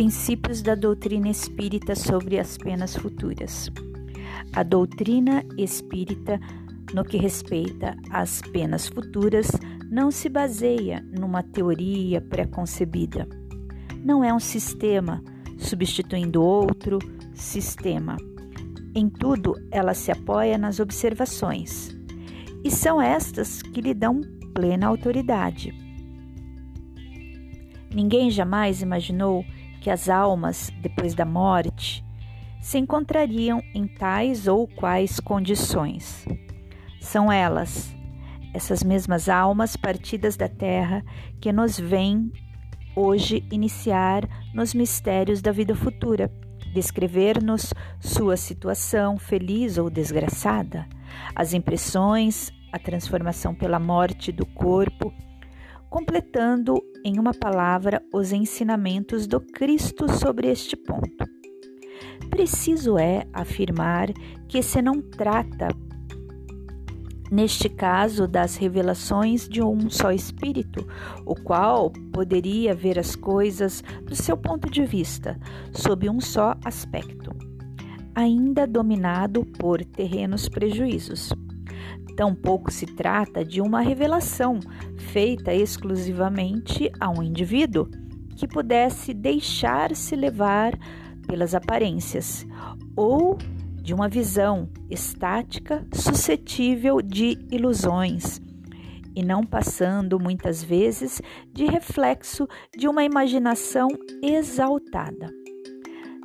princípios da doutrina espírita sobre as penas futuras. A doutrina espírita, no que respeita às penas futuras, não se baseia numa teoria pré-concebida. Não é um sistema substituindo outro sistema. Em tudo, ela se apoia nas observações, e são estas que lhe dão plena autoridade. Ninguém jamais imaginou que as almas, depois da morte, se encontrariam em tais ou quais condições. São elas, essas mesmas almas partidas da terra, que nos vêm hoje iniciar nos mistérios da vida futura, descrever-nos sua situação feliz ou desgraçada, as impressões, a transformação pela morte do corpo, completando em uma palavra os ensinamentos do Cristo sobre este ponto. Preciso é afirmar que se não trata, neste caso, das revelações de um só Espírito, o qual poderia ver as coisas do seu ponto de vista, sob um só aspecto, ainda dominado por terrenos prejuízos. Tampouco se trata de uma revelação feita exclusivamente a um indivíduo que pudesse deixar-se levar pelas aparências ou de uma visão estática suscetível de ilusões e não passando muitas vezes de reflexo de uma imaginação exaltada.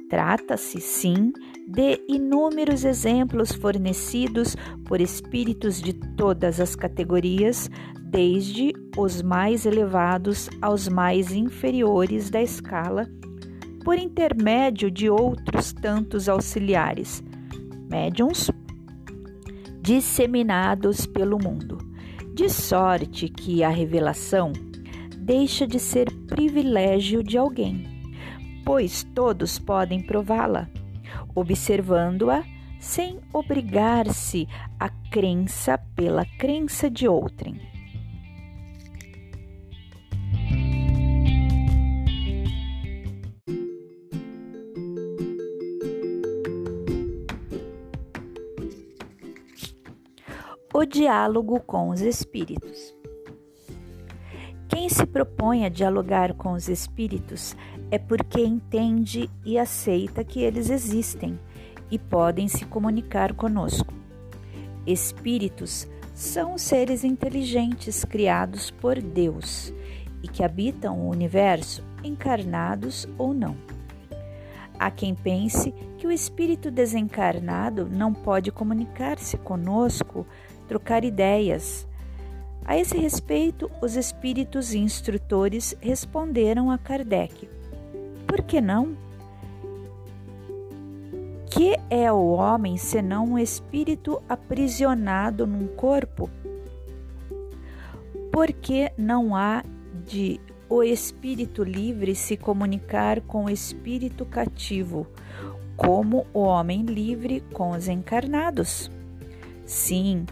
Trata-se, sim, de inúmeros exemplos fornecidos por espíritos de todas as categorias, desde os mais elevados aos mais inferiores da escala, por intermédio de outros tantos auxiliares, médiums, disseminados pelo mundo, de sorte que a revelação deixa de ser privilégio de alguém, pois todos podem prová-la observando-a sem obrigar-se à crença pela crença de outrem. O diálogo com os espíritos. Quem se propõe a dialogar com os espíritos é porque entende e aceita que eles existem e podem se comunicar conosco. Espíritos são seres inteligentes criados por Deus e que habitam o universo, encarnados ou não. Há quem pense que o espírito desencarnado não pode comunicar-se conosco, trocar ideias. A esse respeito, os espíritos instrutores responderam a Kardec: por que não? Que é o homem senão um espírito aprisionado num corpo? Porque não há de o espírito livre se comunicar com o espírito cativo, como o homem livre com os encarnados? Sim,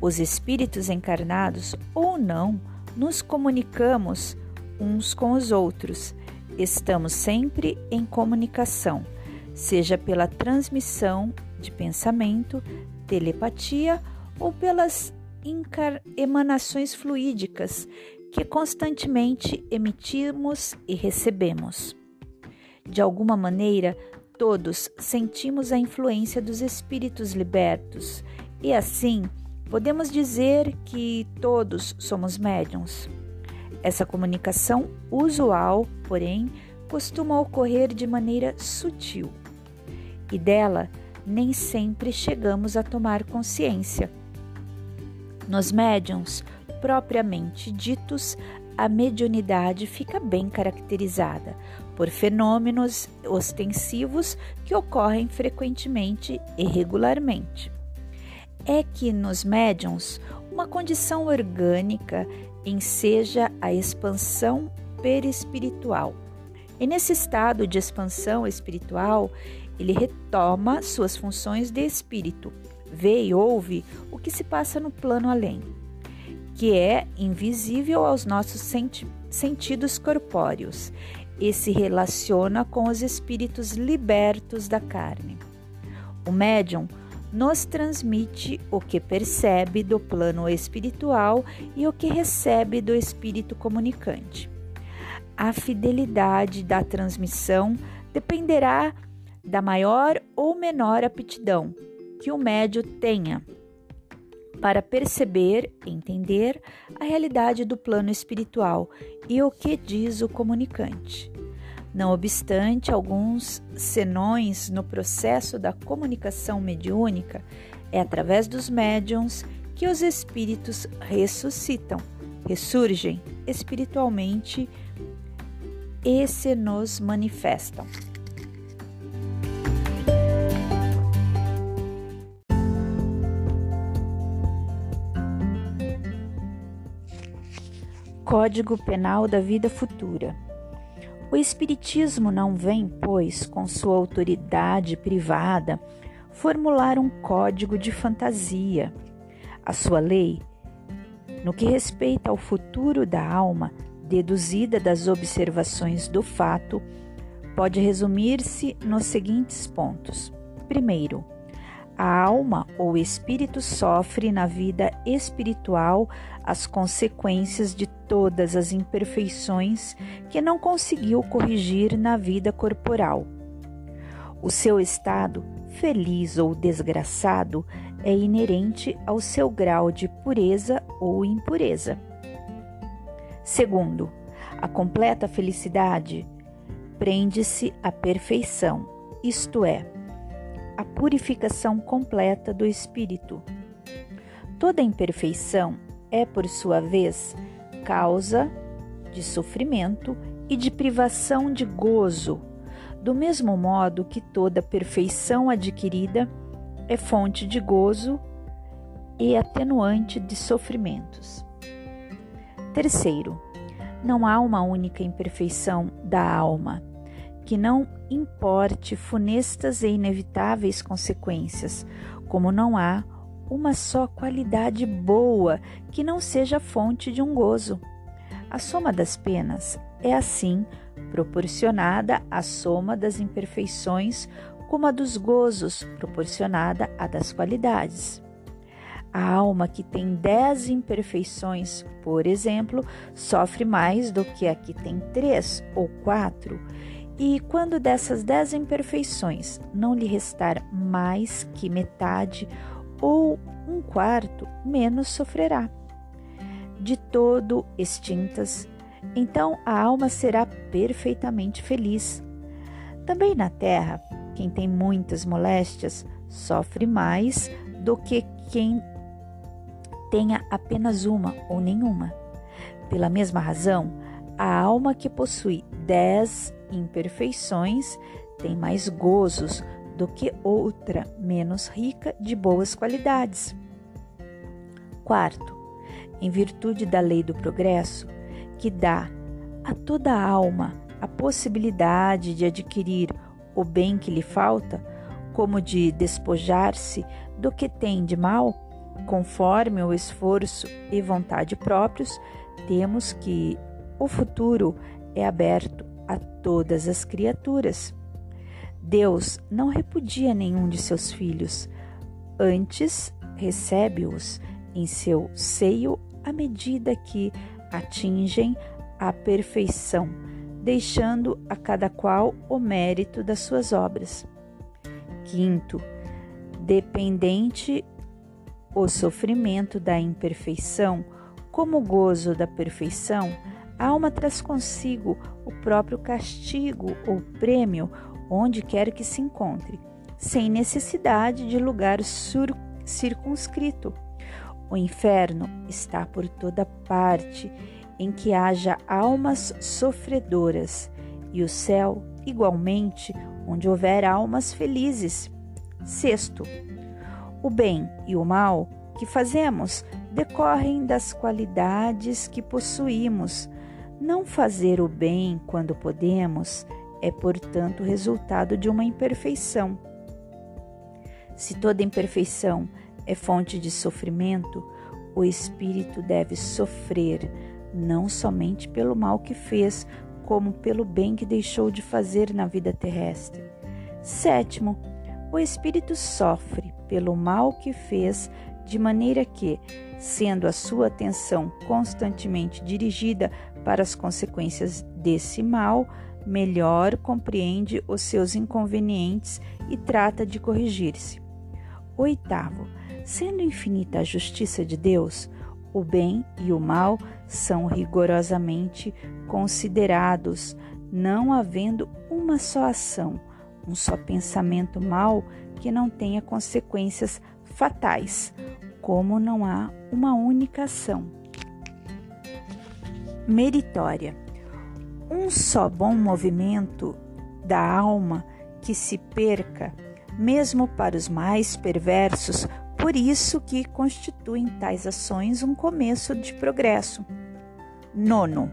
os espíritos encarnados ou não nos comunicamos uns com os outros Estamos sempre em comunicação, seja pela transmissão de pensamento, telepatia ou pelas emanações fluídicas que constantemente emitimos e recebemos. De alguma maneira, todos sentimos a influência dos espíritos libertos e assim podemos dizer que todos somos médiums. Essa comunicação usual, porém, costuma ocorrer de maneira sutil e dela nem sempre chegamos a tomar consciência. Nos médiums propriamente ditos, a mediunidade fica bem caracterizada por fenômenos ostensivos que ocorrem frequentemente e regularmente. É que nos médiums uma condição orgânica enseja a expansão perispiritual. E nesse estado de expansão espiritual, ele retoma suas funções de espírito, vê e ouve o que se passa no plano além, que é invisível aos nossos senti sentidos corpóreos. e se relaciona com os espíritos libertos da carne. O médium nos transmite o que percebe do plano espiritual e o que recebe do espírito comunicante. A fidelidade da transmissão dependerá da maior ou menor aptidão que o médio tenha para perceber, entender a realidade do plano espiritual e o que diz o comunicante. Não obstante, alguns senões no processo da comunicação mediúnica, é através dos médiums que os espíritos ressuscitam, ressurgem espiritualmente e se nos manifestam. Código Penal da Vida Futura. O Espiritismo não vem, pois, com sua autoridade privada, formular um código de fantasia. A sua lei, no que respeita ao futuro da alma, deduzida das observações do fato, pode resumir-se nos seguintes pontos. Primeiro, a alma ou espírito sofre na vida espiritual as consequências de todas as imperfeições que não conseguiu corrigir na vida corporal. O seu estado, feliz ou desgraçado, é inerente ao seu grau de pureza ou impureza. Segundo, a completa felicidade prende-se à perfeição, isto é, a purificação completa do espírito. Toda imperfeição é, por sua vez, causa de sofrimento e de privação de gozo, do mesmo modo que toda perfeição adquirida é fonte de gozo e atenuante de sofrimentos. Terceiro, não há uma única imperfeição da alma que não importe funestas e inevitáveis consequências, como não há uma só qualidade boa que não seja fonte de um gozo. A soma das penas é assim proporcionada à soma das imperfeições, como a dos gozos proporcionada à das qualidades. A alma que tem dez imperfeições, por exemplo, sofre mais do que a que tem três ou quatro, e quando dessas dez imperfeições não lhe restar mais que metade ou um quarto, menos sofrerá. De todo extintas, então a alma será perfeitamente feliz. Também na terra, quem tem muitas moléstias sofre mais do que quem tenha apenas uma ou nenhuma. Pela mesma razão, a alma que possui dez imperfeições tem mais gozos do que outra menos rica de boas qualidades. Quarto, em virtude da lei do progresso, que dá a toda alma a possibilidade de adquirir o bem que lhe falta, como de despojar-se do que tem de mal, conforme o esforço e vontade próprios, temos que o futuro é aberto a todas as criaturas. Deus não repudia nenhum de seus filhos, antes recebe-os em seu seio à medida que atingem a perfeição, deixando a cada qual o mérito das suas obras. Quinto, dependente o sofrimento da imperfeição como gozo da perfeição, a alma traz consigo o próprio castigo ou prêmio onde quer que se encontre, sem necessidade de lugar circunscrito. O inferno está por toda parte em que haja almas sofredoras, e o céu, igualmente, onde houver almas felizes. Sexto, o bem e o mal que fazemos decorrem das qualidades que possuímos não fazer o bem quando podemos é, portanto, resultado de uma imperfeição. Se toda imperfeição é fonte de sofrimento, o espírito deve sofrer não somente pelo mal que fez, como pelo bem que deixou de fazer na vida terrestre. Sétimo, o espírito sofre pelo mal que fez, de maneira que, sendo a sua atenção constantemente dirigida para as consequências desse mal, melhor compreende os seus inconvenientes e trata de corrigir-se. Oitavo, sendo infinita a justiça de Deus, o bem e o mal são rigorosamente considerados, não havendo uma só ação, um só pensamento mal que não tenha consequências fatais, como não há uma única ação meritória. Um só bom movimento da alma que se perca, mesmo para os mais perversos, por isso que constituem tais ações um começo de progresso. Nono,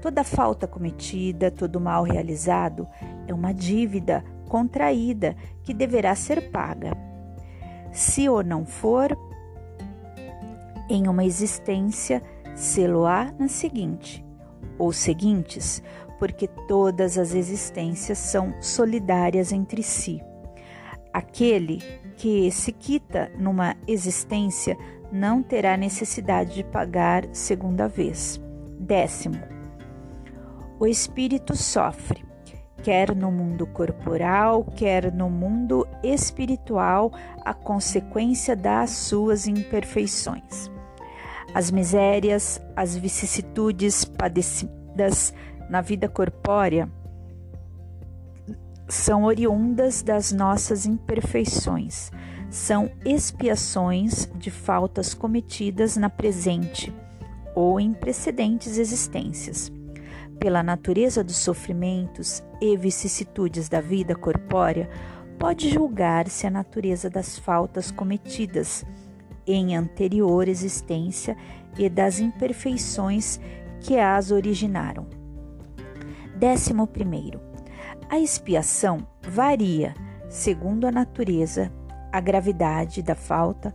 toda falta cometida, todo mal realizado é uma dívida contraída que deverá ser paga. Se o não for, em uma existência, sê-lo-á na seguinte, ou seguintes, porque todas as existências são solidárias entre si. Aquele que se quita numa existência não terá necessidade de pagar segunda vez. Décimo, o espírito sofre, quer no mundo corporal, quer no mundo espiritual, a consequência das suas imperfeições. As misérias, as vicissitudes padecidas na vida corpórea são oriundas das nossas imperfeições, são expiações de faltas cometidas na presente ou em precedentes existências. Pela natureza dos sofrimentos e vicissitudes da vida corpórea, pode julgar-se a natureza das faltas cometidas em anterior existência e das imperfeições que as originaram. Décimo primeiro, a expiação varia segundo a natureza, a gravidade da falta,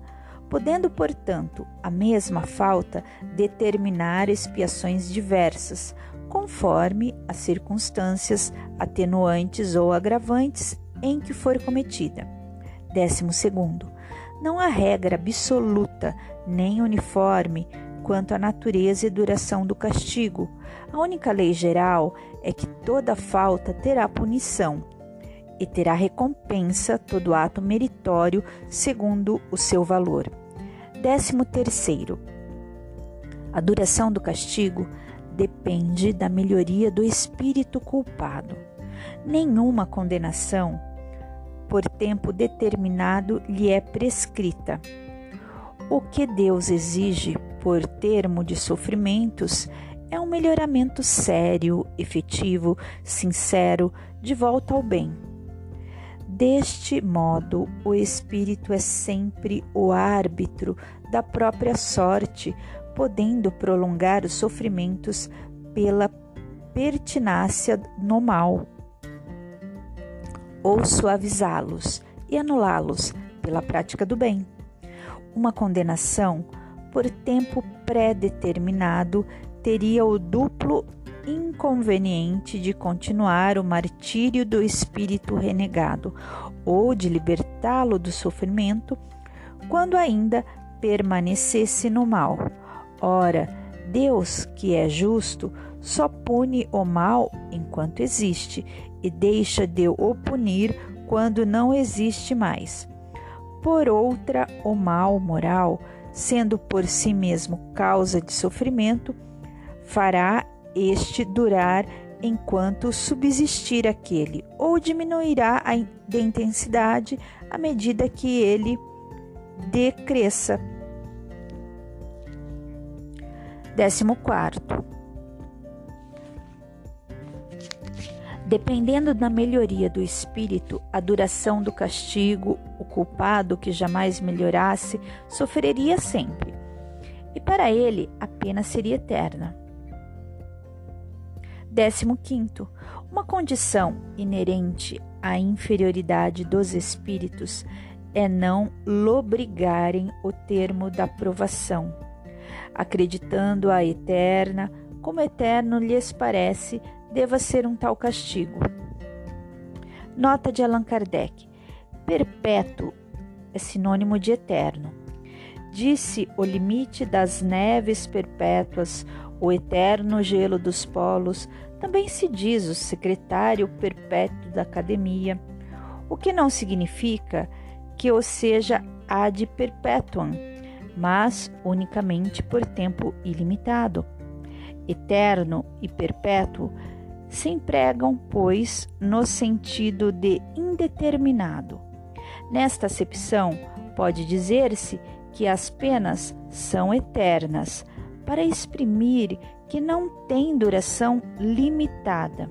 podendo, portanto, a mesma falta determinar expiações diversas, conforme as circunstâncias atenuantes ou agravantes em que for cometida. Décimo segundo, não há regra absoluta nem uniforme quanto à natureza e duração do castigo. A única lei geral é que toda falta terá punição e terá recompensa todo ato meritório segundo o seu valor. Décimo terceiro, a duração do castigo depende da melhoria do espírito culpado. Nenhuma condenação por tempo determinado lhe é prescrita. O que Deus exige por termo de sofrimentos é um melhoramento sério, efetivo, sincero, de volta ao bem. Deste modo, o espírito é sempre o árbitro da própria sorte, podendo prolongar os sofrimentos pela pertinácia no mal ou suavizá-los e anulá-los pela prática do bem. Uma condenação por tempo pré-determinado teria o duplo inconveniente de continuar o martírio do espírito renegado ou de libertá-lo do sofrimento quando ainda permanecesse no mal. Ora, Deus, que é justo, só pune o mal enquanto existe e deixa de o punir quando não existe mais. Por outra, o mal moral, sendo por si mesmo causa de sofrimento, fará este durar enquanto subsistir aquele, ou diminuirá a de intensidade à medida que ele decresça. 14. Dependendo da melhoria do espírito, a duração do castigo, o culpado que jamais melhorasse sofreria sempre, e para ele a pena seria eterna. 15. Uma condição inerente à inferioridade dos espíritos é não lobrigarem o termo da provação, acreditando a eterna como eterno lhes parece deva ser um tal castigo. Nota de Allan Kardec: perpétuo é sinônimo de eterno. Disse o limite das neves perpétuas, o eterno gelo dos polos, também se diz o secretário perpétuo da academia, o que não significa que o seja ad perpetuam, mas unicamente por tempo ilimitado. Eterno e perpétuo se empregam, pois, no sentido de indeterminado. Nesta acepção, pode dizer-se que as penas são eternas, para exprimir que não têm duração limitada.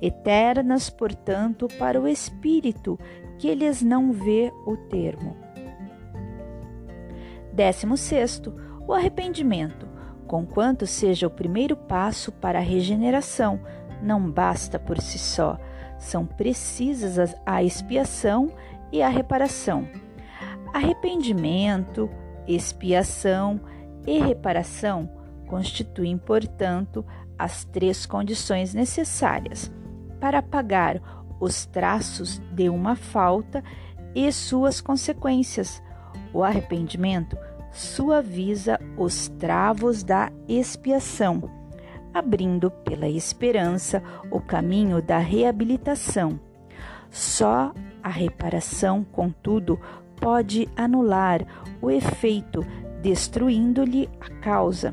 Eternas, portanto, para o espírito que eles não vê o termo. 16. O arrependimento, conquanto seja o primeiro passo para a regeneração, não basta por si só, são precisas a expiação e a reparação. Arrependimento, expiação e reparação constituem, portanto, as três condições necessárias para apagar os traços de uma falta e suas consequências. O arrependimento suaviza os travos da expiação, abrindo pela esperança o caminho da reabilitação. Só a reparação, contudo, pode anular o efeito, destruindo-lhe a causa.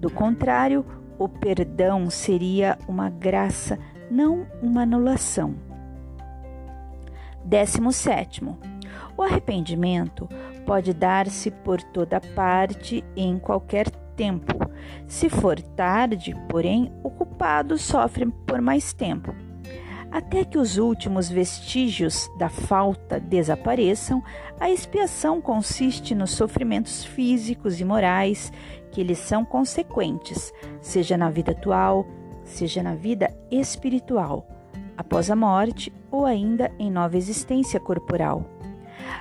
Do contrário, o perdão seria uma graça, não uma anulação. 17. O arrependimento pode dar-se por toda parte em qualquer tempo. Se for tarde, porém, o culpado sofre por mais tempo. Até que os últimos vestígios da falta desapareçam, a expiação consiste nos sofrimentos físicos e morais que lhes são consequentes, seja na vida atual, seja na vida espiritual, após a morte ou ainda em nova existência corporal.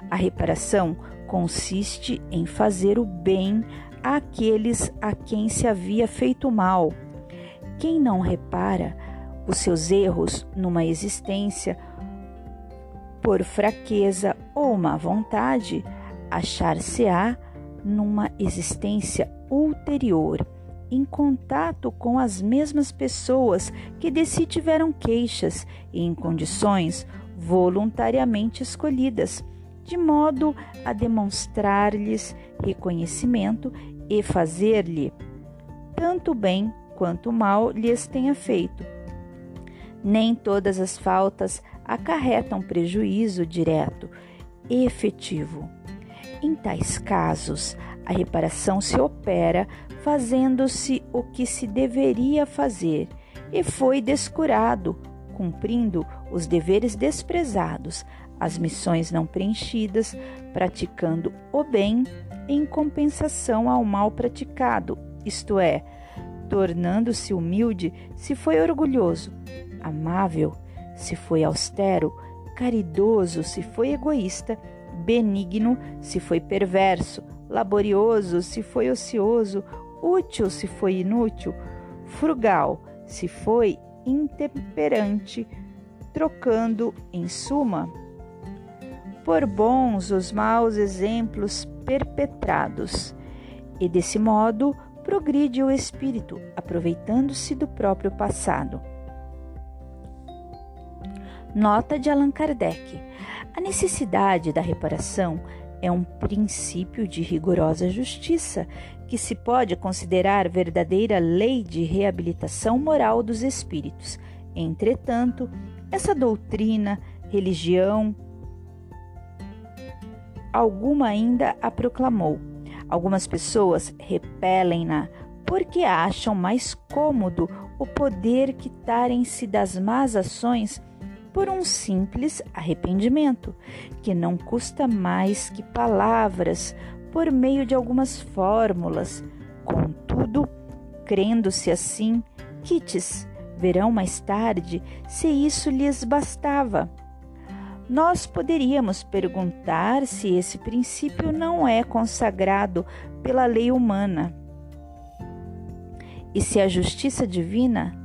A reparação consiste em fazer o bem àqueles a quem se havia feito mal. Quem não repara os seus erros numa existência por fraqueza ou má vontade, achar-se-á numa existência ulterior, em contato com as mesmas pessoas que de si tiveram queixas e em condições voluntariamente escolhidas de modo a demonstrar-lhes reconhecimento e fazer-lhe tanto bem quanto mal lhes tenha feito. Nem todas as faltas acarretam prejuízo direto e efetivo. Em tais casos, a reparação se opera fazendo-se o que se deveria fazer e foi descurado, cumprindo os deveres desprezados, as missões não preenchidas, praticando o bem em compensação ao mal praticado, isto é, tornando-se humilde se foi orgulhoso, amável se foi austero, caridoso se foi egoísta, benigno se foi perverso, laborioso se foi ocioso, útil se foi inútil, frugal se foi intemperante, trocando, em suma, por bons os maus exemplos perpetrados, e desse modo progride o espírito, aproveitando-se do próprio passado. Nota de Allan Kardec: a necessidade da reparação é um princípio de rigorosa justiça que se pode considerar verdadeira lei de reabilitação moral dos espíritos. Entretanto, essa doutrina, religião, alguma ainda a proclamou. Algumas pessoas repelem-na porque acham mais cômodo o poder quitarem-se das más ações por um simples arrependimento, que não custa mais que palavras por meio de algumas fórmulas. Contudo, crendo-se assim, quites verão mais tarde se isso lhes bastava. Nós poderíamos perguntar se esse princípio não é consagrado pela lei humana. E se a justiça divina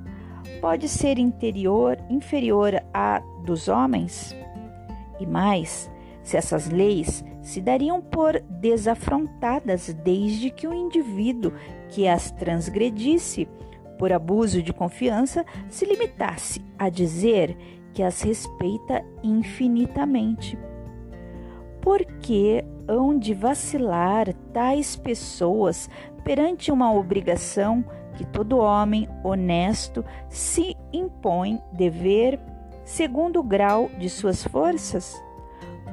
pode ser interior, inferior à dos homens? E mais, se essas leis se dariam por desafrontadas desde que o indivíduo que as transgredisse por abuso de confiança se limitasse a dizer que as respeita infinitamente. Por que hão de vacilar tais pessoas perante uma obrigação que todo homem honesto se impõe dever segundo o grau de suas forças?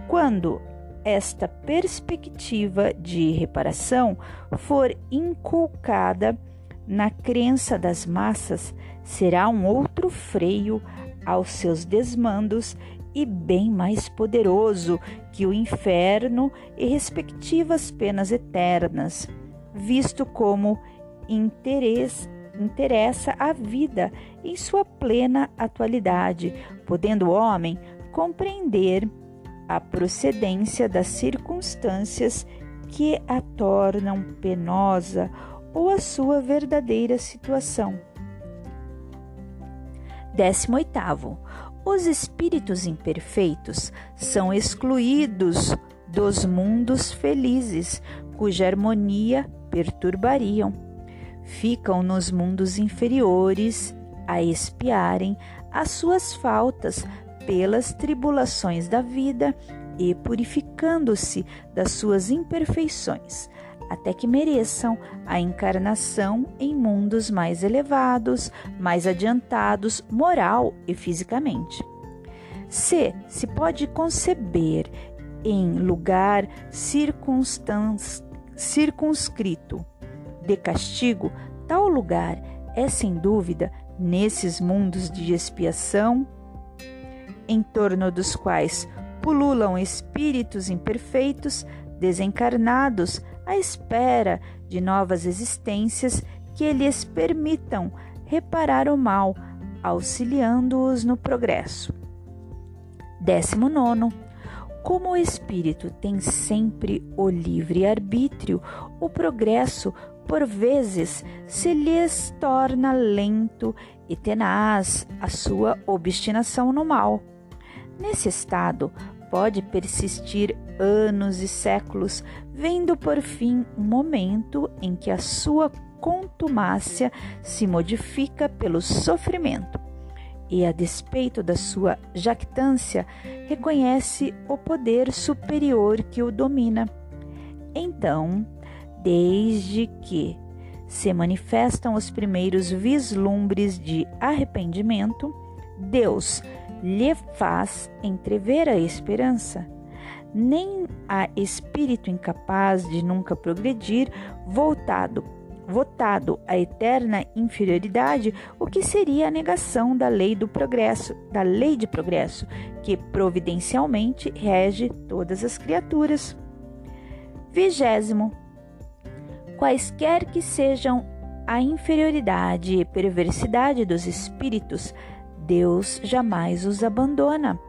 Quando esta perspectiva de reparação for inculcada na crença das massas, será um outro freio aos seus desmandos e bem mais poderoso que o inferno e respectivas penas eternas, visto como interesse interessa a vida em sua plena atualidade, podendo o homem compreender a procedência das circunstâncias que a tornam penosa ou a sua verdadeira situação. 18. Os espíritos imperfeitos são excluídos dos mundos felizes, cuja harmonia perturbariam. Ficam nos mundos inferiores a espiarem as suas faltas pelas tribulações da vida e purificando-se das suas imperfeições, até que mereçam a encarnação em mundos mais elevados, mais adiantados moral e fisicamente. Se se pode conceber em lugar circunscrito de castigo, tal lugar é sem dúvida nesses mundos de expiação em torno dos quais pululam espíritos imperfeitos, desencarnados, à espera de novas existências que lhes permitam reparar o mal, auxiliando-os no progresso. 19. Como o espírito tem sempre o livre arbítrio, o progresso por vezes se lhes torna lento e tenaz a sua obstinação no mal. Nesse estado, pode persistir anos e séculos, vendo por fim um momento em que a sua contumácia se modifica pelo sofrimento e, a despeito da sua jactância, reconhece o poder superior que o domina. Então, desde que se manifestam os primeiros vislumbres de arrependimento, Deus lhe faz entrever a esperança. Nem há espírito incapaz de nunca progredir, voltado, votado à eterna inferioridade, o que seria a negação da lei do progresso, da lei de progresso, que providencialmente rege todas as criaturas. Vigésimo. Quaisquer que sejam a inferioridade e perversidade dos espíritos, Deus jamais os abandona.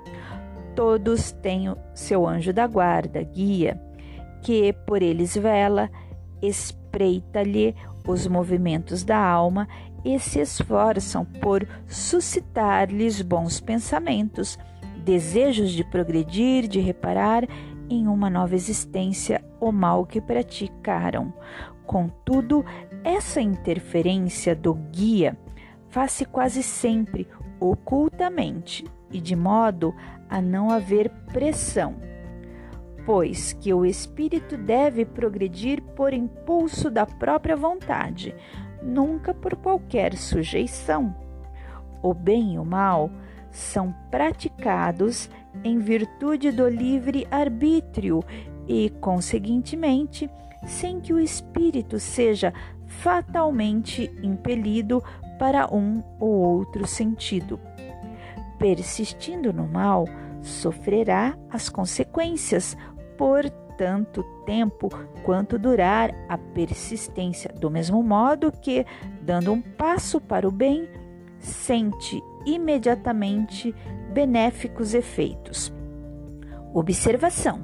Todos têm seu anjo da guarda, guia, que por eles vela, espreita-lhe os movimentos da alma e se esforçam por suscitar-lhes bons pensamentos, desejos de progredir, de reparar em uma nova existência o mal que praticaram. Contudo, essa interferência do guia faz-se quase sempre ocultamente e de modo a não haver pressão, pois que o espírito deve progredir por impulso da própria vontade, nunca por qualquer sujeição. O bem e o mal são praticados em virtude do livre arbítrio e, conseguintemente, sem que o espírito seja fatalmente impelido para um ou outro sentido. Persistindo no mal, sofrerá as consequências por tanto tempo quanto durar a persistência, do mesmo modo que, dando um passo para o bem, sente imediatamente benéficos efeitos. Observação: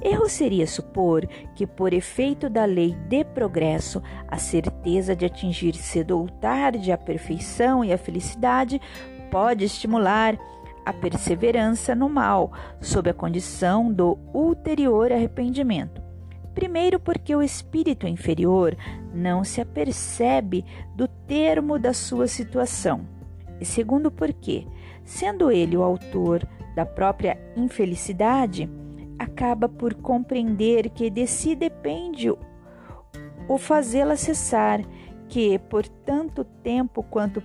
Erro seria supor que, por efeito da lei de progresso, a certeza de atingir cedo ou tarde a perfeição e a felicidade pode estimular a perseverança no mal, sob a condição do ulterior arrependimento. Primeiro, porque o espírito inferior não se apercebe do termo da sua situação. E segundo, porque, sendo ele o autor da própria infelicidade, acaba por compreender que de si depende o fazê-la cessar, que por tanto tempo quanto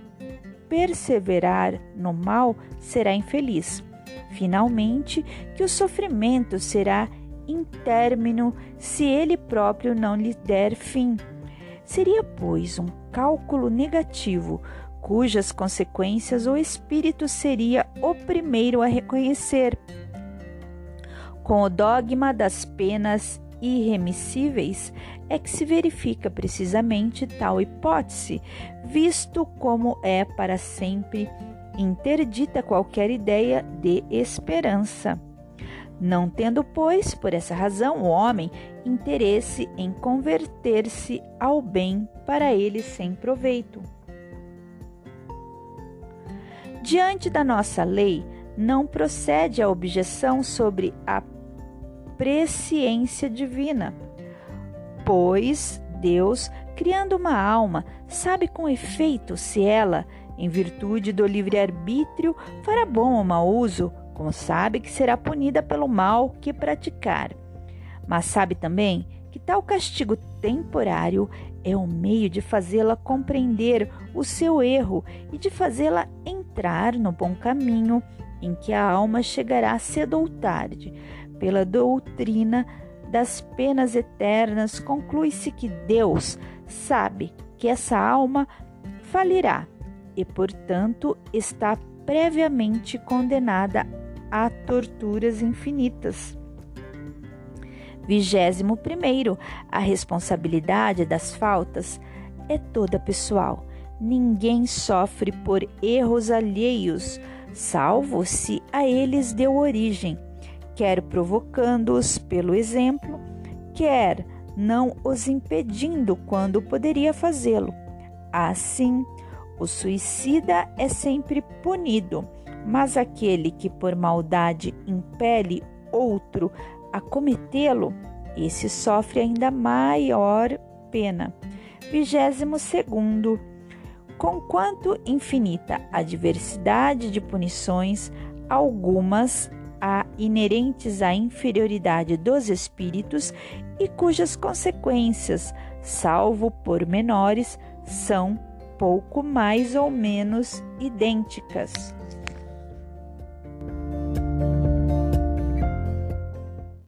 perseverar no mal será infeliz. Finalmente, que o sofrimento será intérmino se ele próprio não lhe der fim. Seria, pois, um cálculo negativo, cujas consequências o espírito seria o primeiro a reconhecer. Com o dogma das penas irremissíveis é que se verifica precisamente tal hipótese, visto como é para sempre interdita qualquer ideia de esperança não tendo, pois, por essa razão, o homem interesse em converter-se ao bem para ele sem proveito. Diante da nossa lei, não procede a objeção sobre a presciência divina, pois Deus, criando uma alma, sabe com efeito se ela, em virtude do livre-arbítrio, fará bom ou mau uso como sabe que será punida pelo mal que praticar. Mas sabe também que tal castigo temporário é o meio de fazê-la compreender o seu erro e de fazê-la entrar no bom caminho em que a alma chegará cedo ou tarde. Pela doutrina das penas eternas, conclui-se que Deus sabe que essa alma falirá e, portanto, está previamente condenada a torturas infinitas. Vigésimo primeiro, a responsabilidade das faltas é toda pessoal. Ninguém sofre por erros alheios, salvo se a eles deu origem, quer provocando-os pelo exemplo, quer não os impedindo quando poderia fazê-lo. Assim, o suicida é sempre punido mas aquele que por maldade impele outro a cometê-lo, esse sofre ainda maior pena. 22 segundo. Conquanto infinita a diversidade de punições, algumas há inerentes à inferioridade dos espíritos e cujas consequências, salvo por menores, são pouco mais ou menos idênticas.